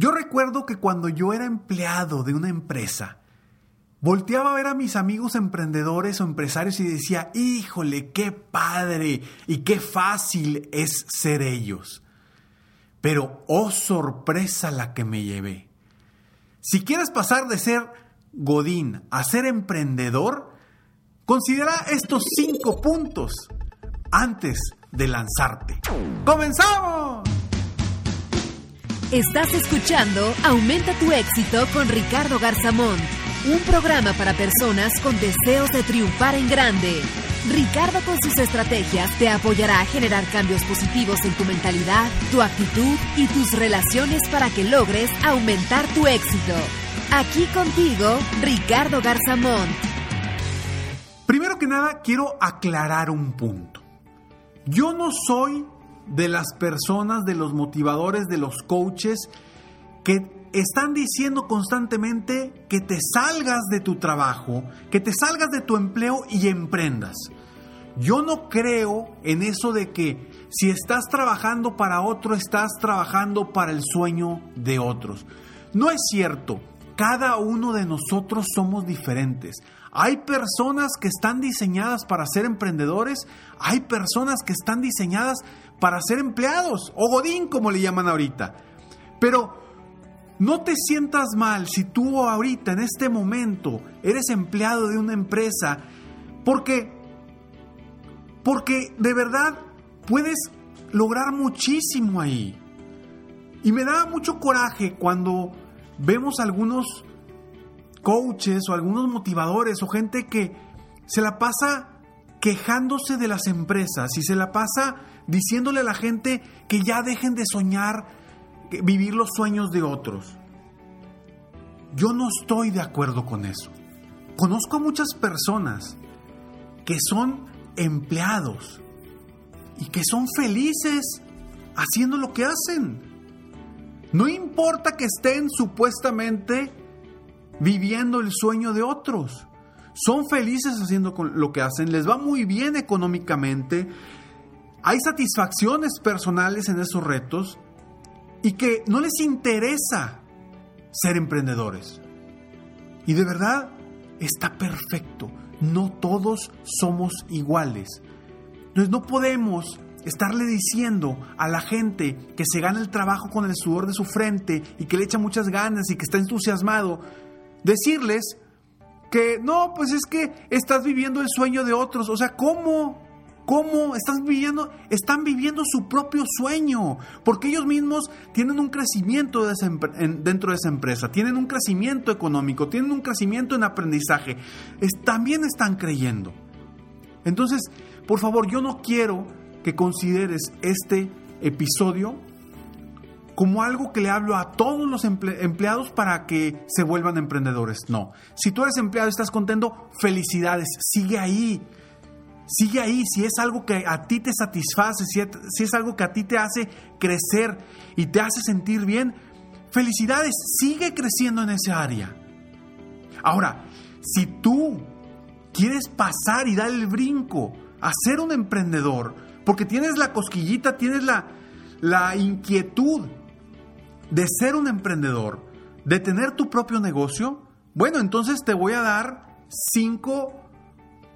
Yo recuerdo que cuando yo era empleado de una empresa, volteaba a ver a mis amigos emprendedores o empresarios y decía, híjole, qué padre y qué fácil es ser ellos. Pero, oh sorpresa la que me llevé. Si quieres pasar de ser Godín a ser emprendedor, considera estos cinco puntos antes de lanzarte. ¡Comenzamos! Estás escuchando Aumenta tu éxito con Ricardo Garzamón, un programa para personas con deseos de triunfar en grande. Ricardo con sus estrategias te apoyará a generar cambios positivos en tu mentalidad, tu actitud y tus relaciones para que logres aumentar tu éxito. Aquí contigo, Ricardo Garzamón. Primero que nada, quiero aclarar un punto. Yo no soy de las personas, de los motivadores, de los coaches que están diciendo constantemente que te salgas de tu trabajo, que te salgas de tu empleo y emprendas. Yo no creo en eso de que si estás trabajando para otro, estás trabajando para el sueño de otros. No es cierto, cada uno de nosotros somos diferentes. Hay personas que están diseñadas para ser emprendedores, hay personas que están diseñadas para ser empleados o godín como le llaman ahorita. Pero no te sientas mal si tú ahorita en este momento eres empleado de una empresa porque porque de verdad puedes lograr muchísimo ahí. Y me da mucho coraje cuando vemos algunos coaches o algunos motivadores o gente que se la pasa quejándose de las empresas y se la pasa diciéndole a la gente que ya dejen de soñar, vivir los sueños de otros. Yo no estoy de acuerdo con eso. Conozco a muchas personas que son empleados y que son felices haciendo lo que hacen. No importa que estén supuestamente viviendo el sueño de otros. Son felices haciendo lo que hacen, les va muy bien económicamente, hay satisfacciones personales en esos retos y que no les interesa ser emprendedores. Y de verdad está perfecto. No todos somos iguales. Entonces no podemos estarle diciendo a la gente que se gana el trabajo con el sudor de su frente y que le echa muchas ganas y que está entusiasmado, decirles que no, pues es que estás viviendo el sueño de otros. O sea, ¿cómo? ¿Cómo están viviendo? Están viviendo su propio sueño, porque ellos mismos tienen un crecimiento dentro de esa empresa, tienen un crecimiento económico, tienen un crecimiento en aprendizaje, también están creyendo. Entonces, por favor, yo no quiero que consideres este episodio como algo que le hablo a todos los empleados para que se vuelvan emprendedores. No, si tú eres empleado y estás contento, felicidades, sigue ahí. Sigue ahí, si es algo que a ti te satisface, si es, algo que a ti te hace crecer y te hace sentir bien, felicidades, sigue creciendo en esa área. Ahora, si tú quieres pasar y dar el brinco a ser un emprendedor, porque tienes la cosquillita, tienes la, la inquietud de ser un emprendedor, de tener tu propio negocio, bueno, entonces te voy a dar cinco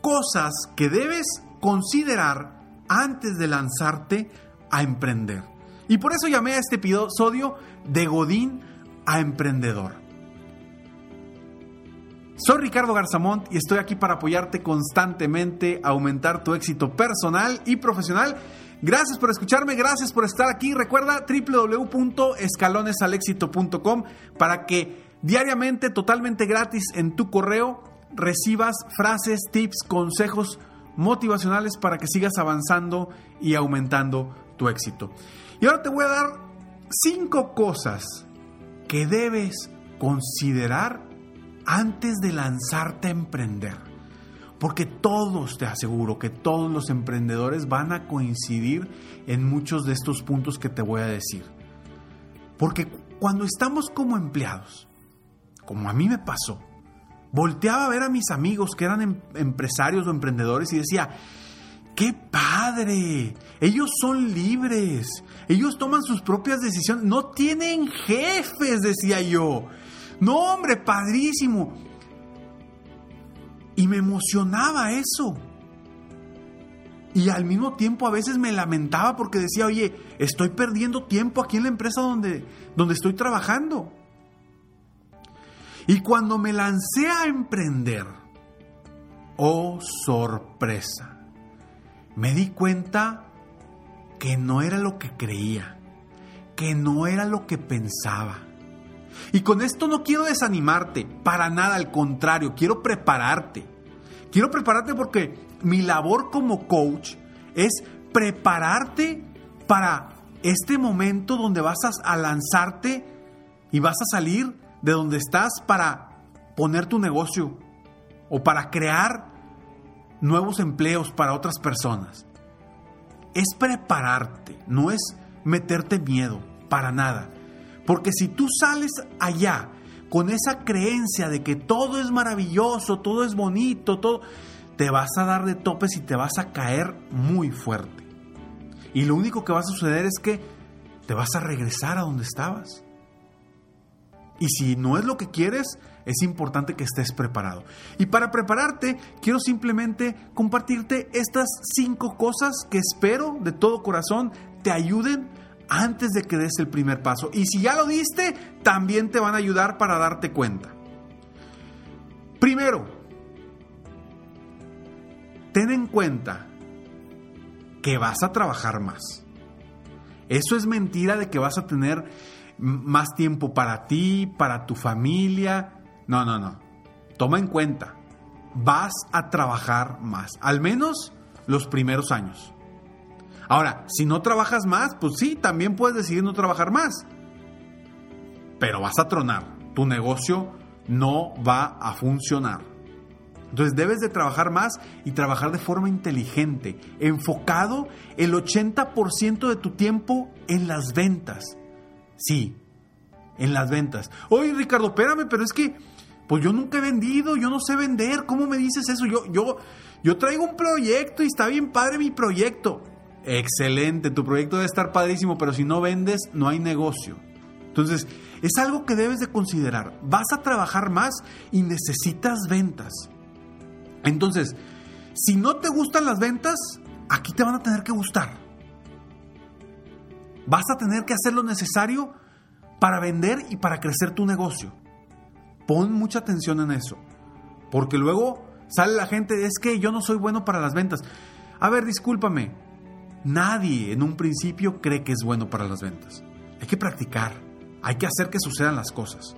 cosas que debes considerar antes de lanzarte a emprender. Y por eso llamé a este episodio de Godín a Emprendedor. Soy Ricardo Garzamont y estoy aquí para apoyarte constantemente a aumentar tu éxito personal y profesional. Gracias por escucharme, gracias por estar aquí. Recuerda www.escalonesalexito.com para que diariamente, totalmente gratis en tu correo, recibas frases, tips, consejos motivacionales para que sigas avanzando y aumentando tu éxito. Y ahora te voy a dar cinco cosas que debes considerar antes de lanzarte a emprender. Porque todos, te aseguro que todos los emprendedores van a coincidir en muchos de estos puntos que te voy a decir. Porque cuando estamos como empleados, como a mí me pasó, volteaba a ver a mis amigos que eran em, empresarios o emprendedores y decía, ¡qué padre! Ellos son libres, ellos toman sus propias decisiones, no tienen jefes, decía yo. No, hombre, padrísimo. Y me emocionaba eso. Y al mismo tiempo a veces me lamentaba porque decía, oye, estoy perdiendo tiempo aquí en la empresa donde, donde estoy trabajando. Y cuando me lancé a emprender, oh sorpresa, me di cuenta que no era lo que creía, que no era lo que pensaba y con esto no quiero desanimarte, para nada, al contrario, quiero prepararte. Quiero prepararte porque mi labor como coach es prepararte para este momento donde vas a lanzarte y vas a salir de donde estás para poner tu negocio o para crear nuevos empleos para otras personas. Es prepararte, no es meterte miedo, para nada. Porque si tú sales allá con esa creencia de que todo es maravilloso, todo es bonito, todo, te vas a dar de topes y te vas a caer muy fuerte. Y lo único que va a suceder es que te vas a regresar a donde estabas. Y si no es lo que quieres, es importante que estés preparado. Y para prepararte, quiero simplemente compartirte estas cinco cosas que espero de todo corazón te ayuden antes de que des el primer paso. Y si ya lo diste, también te van a ayudar para darte cuenta. Primero, ten en cuenta que vas a trabajar más. Eso es mentira de que vas a tener más tiempo para ti, para tu familia. No, no, no. Toma en cuenta, vas a trabajar más, al menos los primeros años. Ahora, si no trabajas más, pues sí, también puedes decidir no trabajar más. Pero vas a tronar. Tu negocio no va a funcionar. Entonces debes de trabajar más y trabajar de forma inteligente, enfocado el 80% de tu tiempo en las ventas. Sí, en las ventas. Oye, Ricardo, espérame, pero es que pues yo nunca he vendido, yo no sé vender, ¿cómo me dices eso? Yo yo yo traigo un proyecto y está bien padre mi proyecto. Excelente, tu proyecto debe estar padrísimo, pero si no vendes, no hay negocio. Entonces, es algo que debes de considerar. Vas a trabajar más y necesitas ventas. Entonces, si no te gustan las ventas, aquí te van a tener que gustar. Vas a tener que hacer lo necesario para vender y para crecer tu negocio. Pon mucha atención en eso. Porque luego sale la gente, es que yo no soy bueno para las ventas. A ver, discúlpame, Nadie en un principio cree que es bueno para las ventas. Hay que practicar, hay que hacer que sucedan las cosas.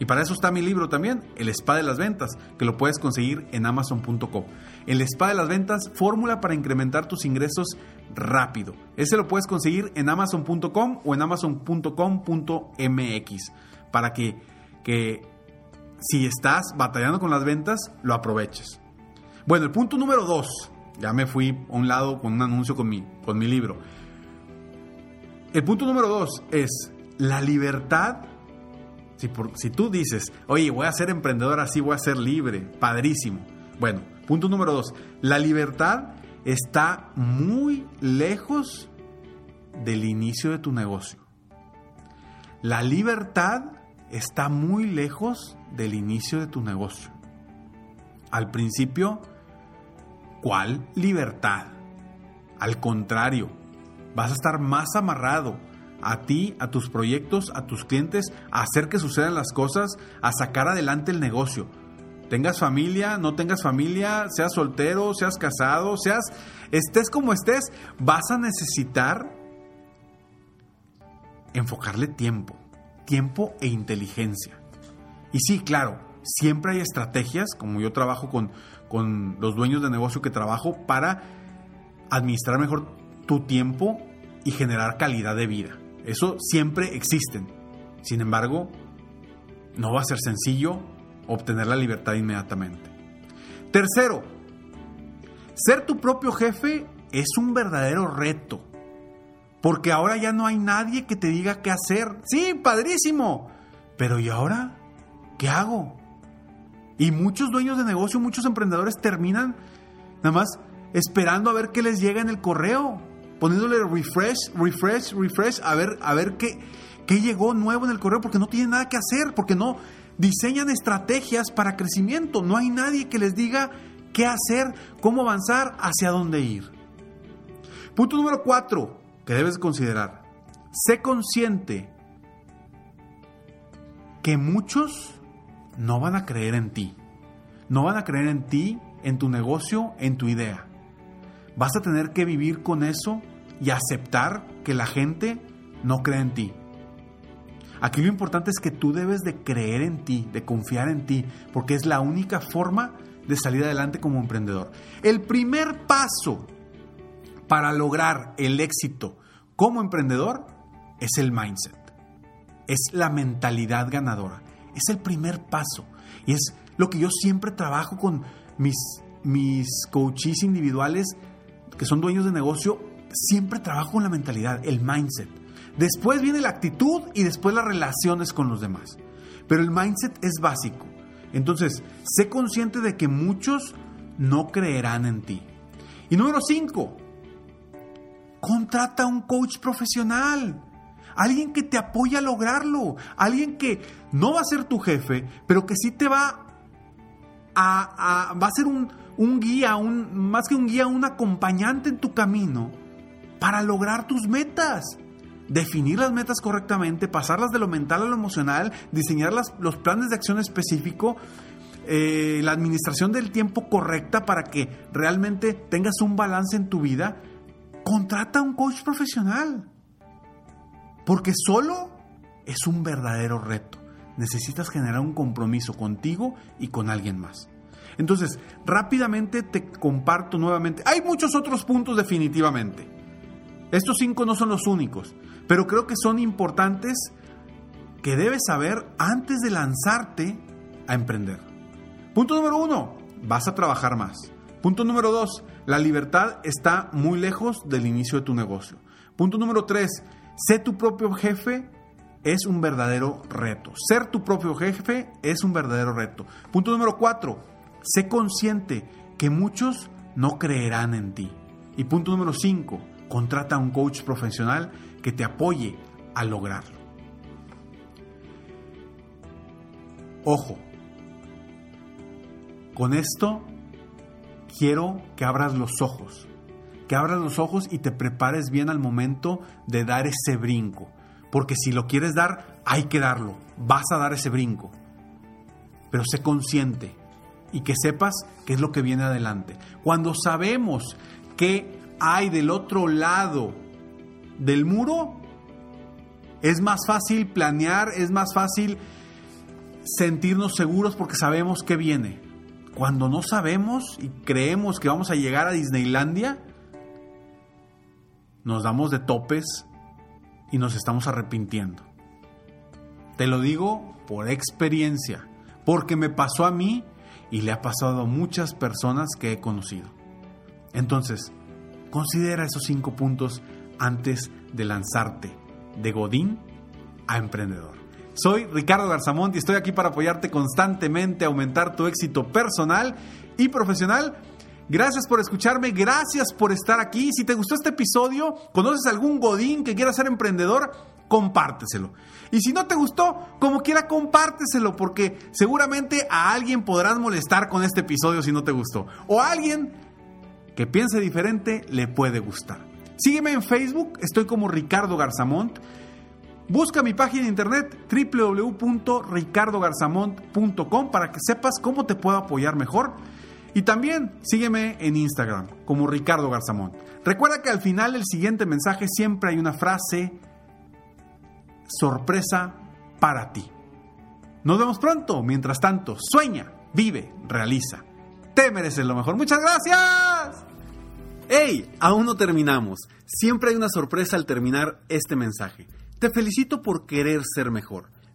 Y para eso está mi libro también, El Spa de las Ventas, que lo puedes conseguir en amazon.com. El Spa de las Ventas, fórmula para incrementar tus ingresos rápido. Ese lo puedes conseguir en amazon.com o en amazon.com.mx para que, que si estás batallando con las ventas, lo aproveches. Bueno, el punto número dos ya me fui a un lado con un anuncio con mi, con mi libro. El punto número dos es la libertad. Si, por, si tú dices, oye, voy a ser emprendedor así, voy a ser libre, padrísimo. Bueno, punto número dos, la libertad está muy lejos del inicio de tu negocio. La libertad está muy lejos del inicio de tu negocio. Al principio ¿Cuál libertad? Al contrario, vas a estar más amarrado a ti, a tus proyectos, a tus clientes, a hacer que sucedan las cosas, a sacar adelante el negocio. Tengas familia, no tengas familia, seas soltero, seas casado, seas, estés como estés, vas a necesitar enfocarle tiempo, tiempo e inteligencia. Y sí, claro, siempre hay estrategias, como yo trabajo con, con los dueños de negocio que trabajo, para administrar mejor tu tiempo y generar calidad de vida. Eso siempre existen. Sin embargo, no va a ser sencillo obtener la libertad inmediatamente. Tercero, ser tu propio jefe es un verdadero reto. Porque ahora ya no hay nadie que te diga qué hacer. Sí, padrísimo. Pero ¿y ahora? ¿Qué hago? Y muchos dueños de negocio, muchos emprendedores terminan nada más esperando a ver qué les llega en el correo, poniéndole refresh, refresh, refresh, a ver, a ver qué, qué llegó nuevo en el correo, porque no tienen nada que hacer, porque no diseñan estrategias para crecimiento. No hay nadie que les diga qué hacer, cómo avanzar, hacia dónde ir. Punto número cuatro que debes considerar. Sé consciente que muchos no van a creer en ti. No van a creer en ti, en tu negocio, en tu idea. Vas a tener que vivir con eso y aceptar que la gente no cree en ti. Aquí lo importante es que tú debes de creer en ti, de confiar en ti, porque es la única forma de salir adelante como emprendedor. El primer paso para lograr el éxito como emprendedor es el mindset, es la mentalidad ganadora, es el primer paso y es lo que yo siempre trabajo con mis, mis coaches individuales que son dueños de negocio, siempre trabajo con la mentalidad, el mindset. Después viene la actitud y después las relaciones con los demás. Pero el mindset es básico. Entonces, sé consciente de que muchos no creerán en ti. Y número 5, Contrata a un coach profesional. Alguien que te apoye a lograrlo. Alguien que no va a ser tu jefe, pero que sí te va a, va a ser un, un guía, un, más que un guía, un acompañante en tu camino para lograr tus metas. Definir las metas correctamente, pasarlas de lo mental a lo emocional, diseñar los planes de acción específico, eh, la administración del tiempo correcta para que realmente tengas un balance en tu vida Contrata a un coach profesional. Porque solo es un verdadero reto. Necesitas generar un compromiso contigo y con alguien más. Entonces, rápidamente te comparto nuevamente. Hay muchos otros puntos definitivamente. Estos cinco no son los únicos, pero creo que son importantes que debes saber antes de lanzarte a emprender. Punto número uno, vas a trabajar más. Punto número dos, la libertad está muy lejos del inicio de tu negocio. Punto número tres, sé tu propio jefe es un verdadero reto. Ser tu propio jefe es un verdadero reto. Punto número cuatro, sé consciente que muchos no creerán en ti. Y punto número cinco, contrata a un coach profesional que te apoye a lograrlo. Ojo, con esto quiero que abras los ojos, que abras los ojos y te prepares bien al momento de dar ese brinco. Porque si lo quieres dar, hay que darlo, vas a dar ese brinco. Pero sé consciente y que sepas qué es lo que viene adelante. Cuando sabemos que hay del otro lado del muro, es más fácil planear, es más fácil sentirnos seguros porque sabemos qué viene. Cuando no sabemos y creemos que vamos a llegar a Disneylandia, nos damos de topes y nos estamos arrepintiendo. Te lo digo por experiencia, porque me pasó a mí y le ha pasado a muchas personas que he conocido. Entonces, considera esos cinco puntos antes de lanzarte de Godín a emprendedor. Soy Ricardo Garzamont y estoy aquí para apoyarte constantemente, aumentar tu éxito personal y profesional. Gracias por escucharme, gracias por estar aquí. Si te gustó este episodio, conoces algún godín que quiera ser emprendedor, compárteselo. Y si no te gustó, como quiera, compárteselo, porque seguramente a alguien podrás molestar con este episodio si no te gustó. O a alguien que piense diferente le puede gustar. Sígueme en Facebook, estoy como Ricardo Garzamont. Busca mi página de internet www.ricardogarzamont.com para que sepas cómo te puedo apoyar mejor. Y también sígueme en Instagram como Ricardo Garzamont. Recuerda que al final del siguiente mensaje siempre hay una frase sorpresa para ti. Nos vemos pronto. Mientras tanto, sueña, vive, realiza. Te mereces lo mejor. Muchas gracias. ¡Hey! Aún no terminamos. Siempre hay una sorpresa al terminar este mensaje. Te felicito por querer ser mejor.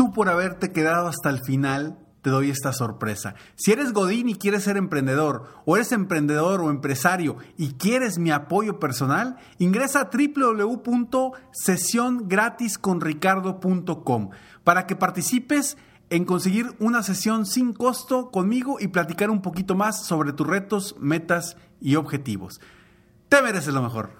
Tú por haberte quedado hasta el final, te doy esta sorpresa. Si eres Godín y quieres ser emprendedor, o eres emprendedor o empresario y quieres mi apoyo personal, ingresa a www.sesiongratisconricardo.com para que participes en conseguir una sesión sin costo conmigo y platicar un poquito más sobre tus retos, metas y objetivos. Te mereces lo mejor.